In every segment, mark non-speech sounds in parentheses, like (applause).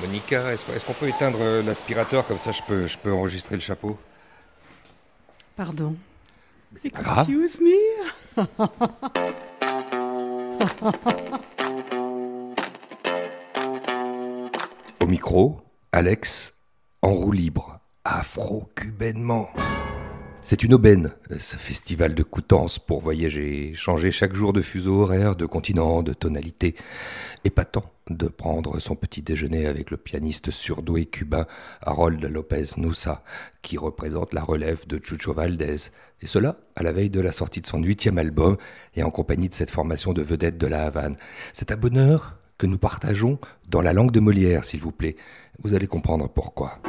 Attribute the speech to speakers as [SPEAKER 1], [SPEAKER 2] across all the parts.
[SPEAKER 1] Monica, est-ce qu'on peut éteindre euh, l'aspirateur? Comme ça je peux, je peux enregistrer le chapeau
[SPEAKER 2] Pardon.
[SPEAKER 1] Grave.
[SPEAKER 2] Excuse me.
[SPEAKER 1] Au micro, Alex en roue libre, afro-cubainement. C'est une aubaine, ce festival de Coutances pour voyager, changer chaque jour de fuseau horaire, de continent, de tonalité. Épatant de prendre son petit déjeuner avec le pianiste surdoué cubain Harold Lopez Nusa, qui représente la relève de Chucho Valdez. Et cela à la veille de la sortie de son huitième album et en compagnie de cette formation de vedettes de la Havane. C'est un bonheur que nous partageons dans la langue de Molière, s'il vous plaît. Vous allez comprendre pourquoi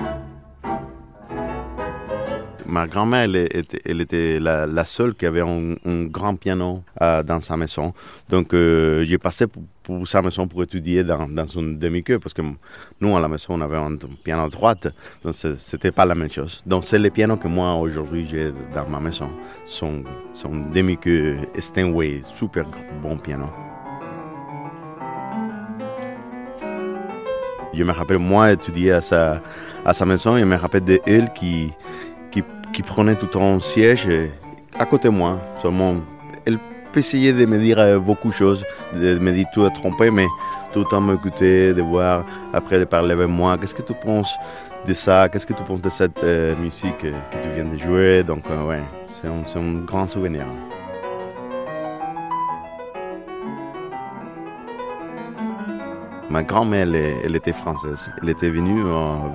[SPEAKER 3] ma grand-mère, elle, était la, seule qui avait un, grand piano euh, dans sa maison. Donc, euh, j'ai passé pour, sa maison pour étudier dans, dans une demi-queue, parce que nous, à la maison, on avait un, piano à droite, donc c'était pas la même chose. Donc, c'est le piano que moi, aujourd'hui, j'ai dans ma maison. Son, son demi-queue Steinway, super bon piano. Je me rappelle, moi, étudier à sa, à sa maison, je me rappelle d'elle qui, qui prenait tout un siège à côté de moi. Seulement, elle essayait de me dire euh, beaucoup de choses, de me dire tout à tromper, mais tout en m'écouter, de voir, après de parler avec moi, qu'est-ce que tu penses de ça, qu'est-ce que tu penses de cette euh, musique que tu viens de jouer? Donc, euh, ouais, c'est un, un grand souvenir. Ma grand-mère, elle, était française. Elle était venue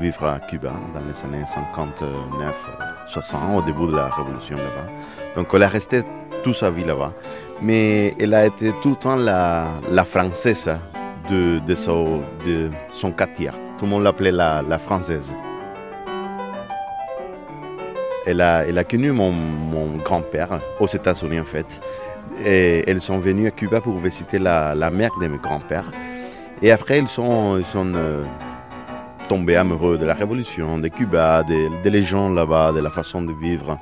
[SPEAKER 3] vivre à Cuba dans les années 59, 60, au début de la révolution là-bas. Donc elle a resté toute sa vie là-bas. Mais elle a été tout le temps la, française de, son, quartier. Tout le monde l'appelait la, française. Elle a, connu mon, mon grand-père aux États-Unis en fait. Et elles sont venues à Cuba pour visiter la, la mère de mes grands-pères. Et après, ils sont, euh, tombés amoureux de la révolution, de Cuba, des, des gens là-bas, de la façon de vivre.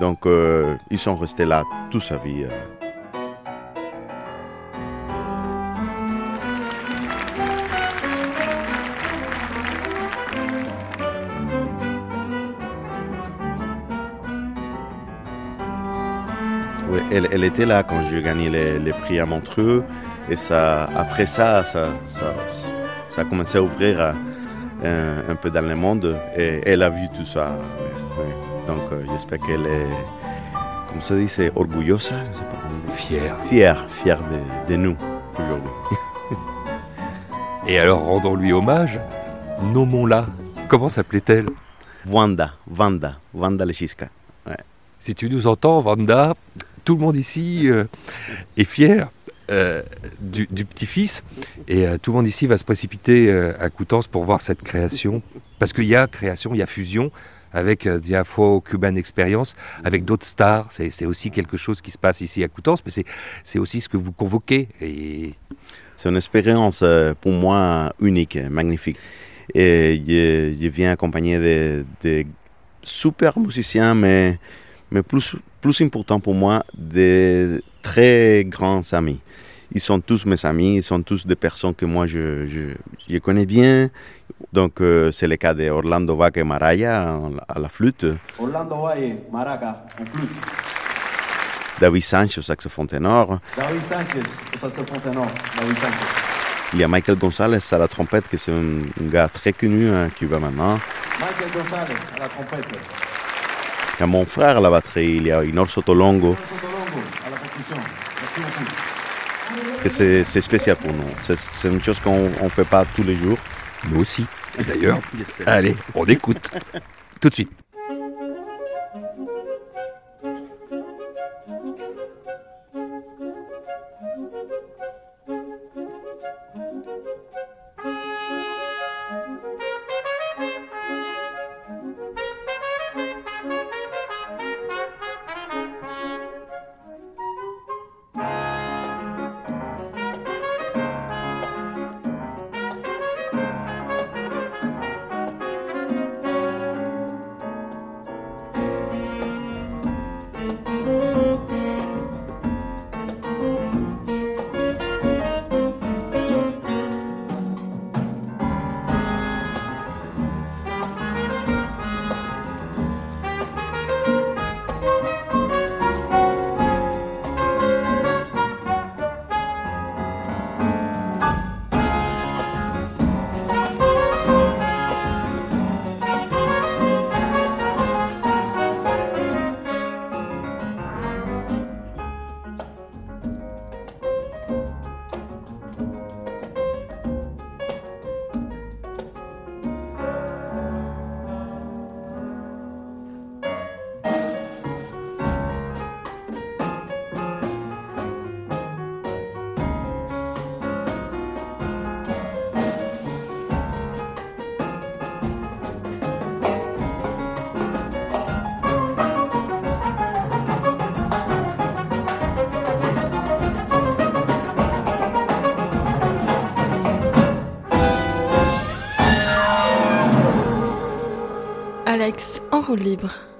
[SPEAKER 3] Donc, euh, ils sont restés là toute sa vie. Euh. Elle, était là quand j'ai gagné les, prix à Montreux. Et ça, après ça, ça, ça, ça a commencé à ouvrir un, peu dans le monde et elle a vu tout ça. Donc euh, j'espère qu'elle est, comme ça dit, c'est orgullosa,
[SPEAKER 1] fière,
[SPEAKER 3] fière, fière de, de nous aujourd'hui. (laughs)
[SPEAKER 1] et alors rendons-lui hommage, nommons-la. Comment s'appelait-elle?
[SPEAKER 3] Wanda, Wanda, Wanda Lechiska. Ouais.
[SPEAKER 1] Si tu nous entends, Wanda, tout le monde ici euh, est fier euh, du, petit-fils. Et euh, tout le monde ici va se précipiter euh, à Coutances pour voir cette création. Parce qu'il y a création, il y a fusion avec The Afro-Cuban Experience, avec d'autres stars. C'est aussi quelque chose qui se passe ici à Coutances, mais c'est aussi ce que vous convoquez. Et...
[SPEAKER 3] C'est une expérience pour moi unique, magnifique. Et je, viens accompagné de, de, super musiciens, mais, mais plus, plus important pour moi, des très grands amis. Ils sont tous mes amis, ils sont tous des personnes que moi je, je, je connais bien. Donc euh, c'est le cas de Orlando Vaca et Maraya à la flûte.
[SPEAKER 4] Orlando Valle, Maraca, en flûte.
[SPEAKER 3] David Sanchez au saxophone ténor.
[SPEAKER 4] David Sanchez au saxophone ténor. David Sanchez.
[SPEAKER 3] Il y a Michael Gonzalez à la trompette, qui est un, un, gars très connu hein, qui va maintenant.
[SPEAKER 4] Michael Gonzalez à la trompette.
[SPEAKER 3] Mon frère à la batterie, il y a Inor Sotolongo. C'est spécial pour nous. C'est une chose qu'on ne fait pas tous les jours.
[SPEAKER 1] Nous aussi. D'ailleurs, allez, on écoute. Tout de suite.
[SPEAKER 5] Alex en roue libre.